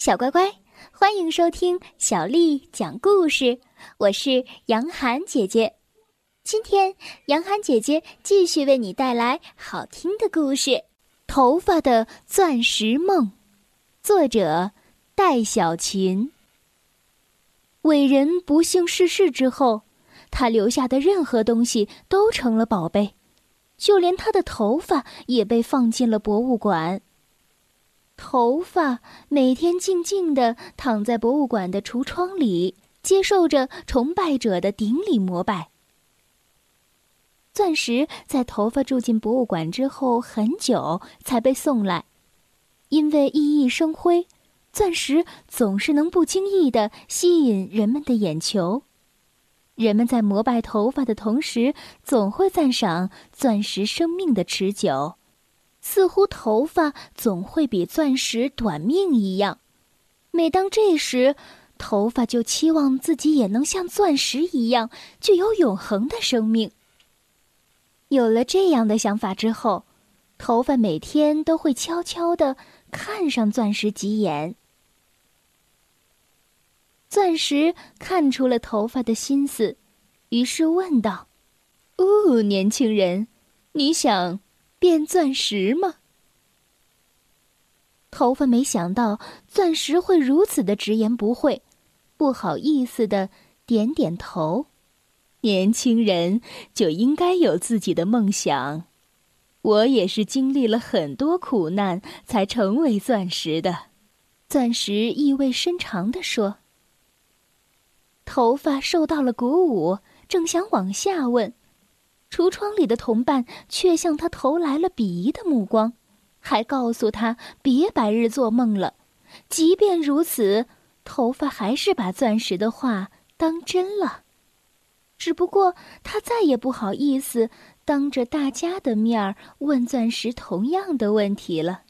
小乖乖，欢迎收听小丽讲故事。我是杨涵姐姐，今天杨涵姐姐继续为你带来好听的故事《头发的钻石梦》，作者戴小琴。伟人不幸逝世之后，他留下的任何东西都成了宝贝，就连他的头发也被放进了博物馆。头发每天静静地躺在博物馆的橱窗里，接受着崇拜者的顶礼膜拜。钻石在头发住进博物馆之后很久才被送来，因为熠熠生辉，钻石总是能不经意地吸引人们的眼球。人们在膜拜头发的同时，总会赞赏钻石生命的持久。似乎头发总会比钻石短命一样，每当这时，头发就期望自己也能像钻石一样具有永恒的生命。有了这样的想法之后，头发每天都会悄悄地看上钻石几眼。钻石看出了头发的心思，于是问道：“哦，年轻人，你想？”变钻石吗？头发没想到钻石会如此的直言不讳，不好意思的点点头。年轻人就应该有自己的梦想，我也是经历了很多苦难才成为钻石的。钻石意味深长的说。头发受到了鼓舞，正想往下问。橱窗里的同伴却向他投来了鄙夷的目光，还告诉他别白日做梦了。即便如此，头发还是把钻石的话当真了。只不过他再也不好意思当着大家的面儿问钻石同样的问题了。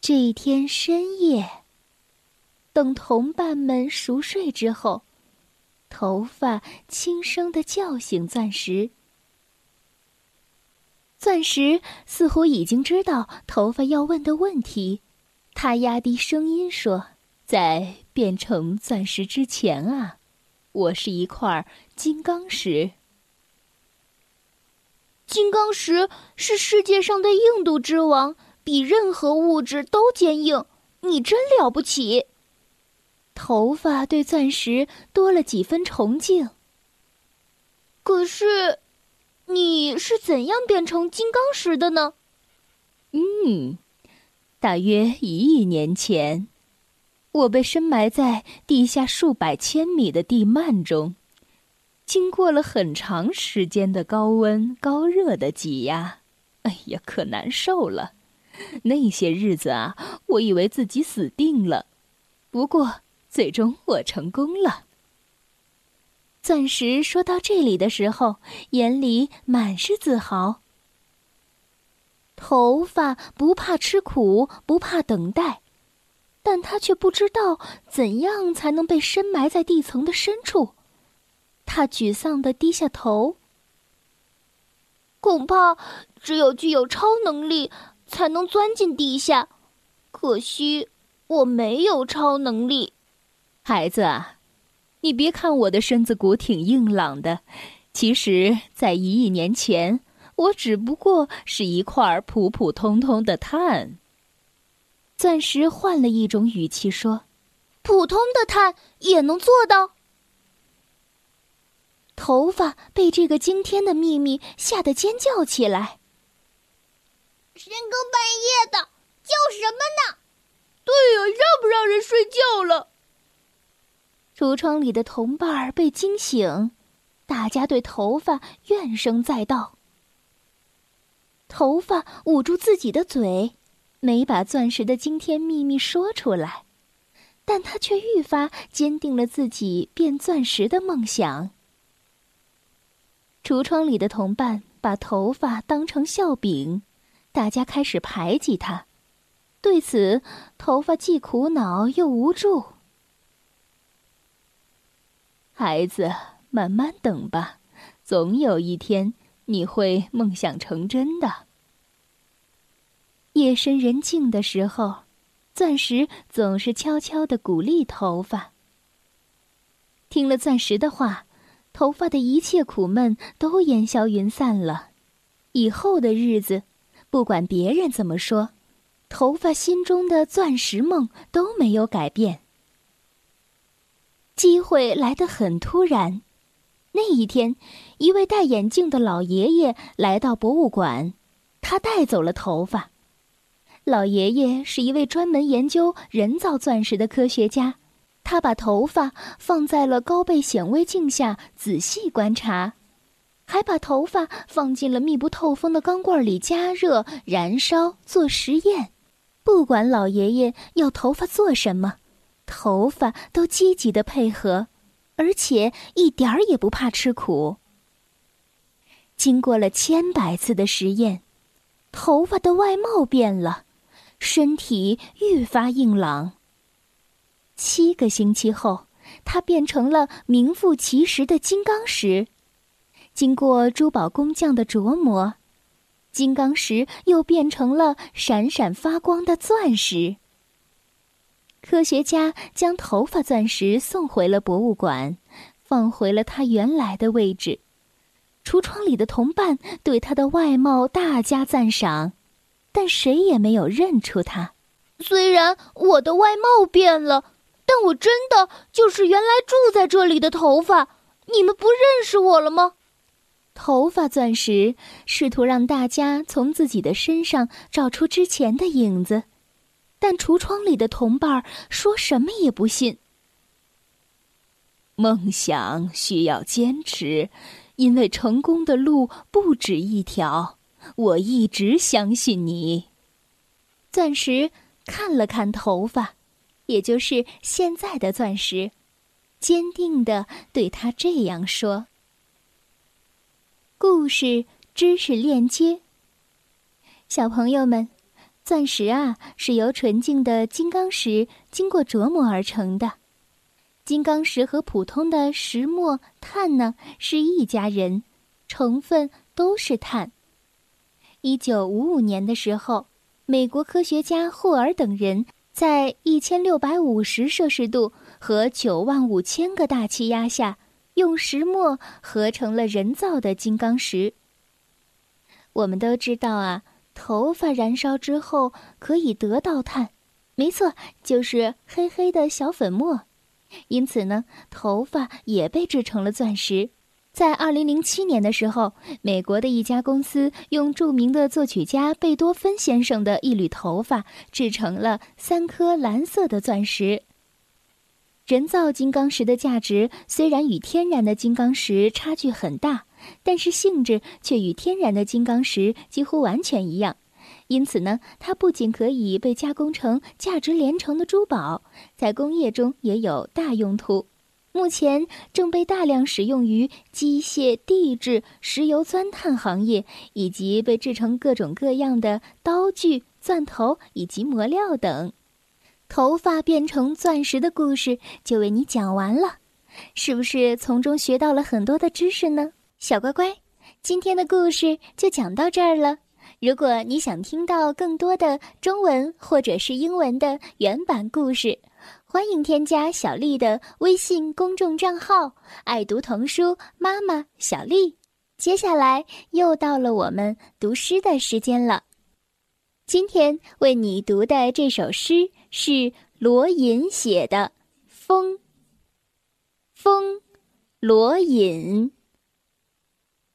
这一天深夜，等同伴们熟睡之后。头发轻声的叫醒钻石。钻石似乎已经知道头发要问的问题，他压低声音说：“在变成钻石之前啊，我是一块金刚石。金刚石是世界上的硬度之王，比任何物质都坚硬。你真了不起。”头发对钻石多了几分崇敬。可是，你是怎样变成金刚石的呢？嗯，大约一亿年前，我被深埋在地下数百千米的地幔中，经过了很长时间的高温高热的挤压，哎呀，可难受了。那些日子啊，我以为自己死定了。不过。最终我成功了。钻石说到这里的时候，眼里满是自豪。头发不怕吃苦，不怕等待，但他却不知道怎样才能被深埋在地层的深处。他沮丧的低下头。恐怕只有具有超能力才能钻进地下，可惜我没有超能力。孩子啊，你别看我的身子骨挺硬朗的，其实，在一亿年前，我只不过是一块普普通通的碳。钻石换了一种语气说：“普通的碳也能做到？”头发被这个惊天的秘密吓得尖叫起来。深更半夜的叫什么呢？对呀，让不让人睡觉了？橱窗里的同伴儿被惊醒，大家对头发怨声载道。头发捂住自己的嘴，没把钻石的惊天秘密说出来，但他却愈发坚定了自己变钻石的梦想。橱窗里的同伴把头发当成笑柄，大家开始排挤他。对此，头发既苦恼又无助。孩子，慢慢等吧，总有一天你会梦想成真的。夜深人静的时候，钻石总是悄悄的鼓励头发。听了钻石的话，头发的一切苦闷都烟消云散了。以后的日子，不管别人怎么说，头发心中的钻石梦都没有改变。机会来得很突然，那一天，一位戴眼镜的老爷爷来到博物馆，他带走了头发。老爷爷是一位专门研究人造钻石的科学家，他把头发放在了高倍显微镜下仔细观察，还把头发放进了密不透风的钢罐里加热、燃烧做实验。不管老爷爷要头发做什么。头发都积极的配合，而且一点儿也不怕吃苦。经过了千百次的实验，头发的外貌变了，身体愈发硬朗。七个星期后，它变成了名副其实的金刚石。经过珠宝工匠的琢磨，金刚石又变成了闪闪发光的钻石。科学家将头发钻石送回了博物馆，放回了它原来的位置。橱窗里的同伴对它的外貌大加赞赏，但谁也没有认出它。虽然我的外貌变了，但我真的就是原来住在这里的头发。你们不认识我了吗？头发钻石试图让大家从自己的身上找出之前的影子。但橱窗里的同伴说什么也不信。梦想需要坚持，因为成功的路不止一条。我一直相信你。钻石看了看头发，也就是现在的钻石，坚定的对他这样说：“故事知识链接，小朋友们。”钻石啊，是由纯净的金刚石经过琢磨而成的。金刚石和普通的石墨、碳呢是一家人，成分都是碳。一九五五年的时候，美国科学家霍尔等人在一千六百五十摄氏度和九万五千个大气压下，用石墨合成了人造的金刚石。我们都知道啊。头发燃烧之后可以得到碳，没错，就是黑黑的小粉末。因此呢，头发也被制成了钻石。在二零零七年的时候，美国的一家公司用著名的作曲家贝多芬先生的一缕头发制成了三颗蓝色的钻石。人造金刚石的价值虽然与天然的金刚石差距很大。但是性质却与天然的金刚石几乎完全一样，因此呢，它不仅可以被加工成价值连城的珠宝，在工业中也有大用途。目前正被大量使用于机械、地质、石油钻探行业，以及被制成各种各样的刀具、钻头以及磨料等。头发变成钻石的故事就为你讲完了，是不是从中学到了很多的知识呢？小乖乖，今天的故事就讲到这儿了。如果你想听到更多的中文或者是英文的原版故事，欢迎添加小丽的微信公众账号“爱读童书妈妈小丽”。接下来又到了我们读诗的时间了。今天为你读的这首诗是罗隐写的《风》。风，罗隐。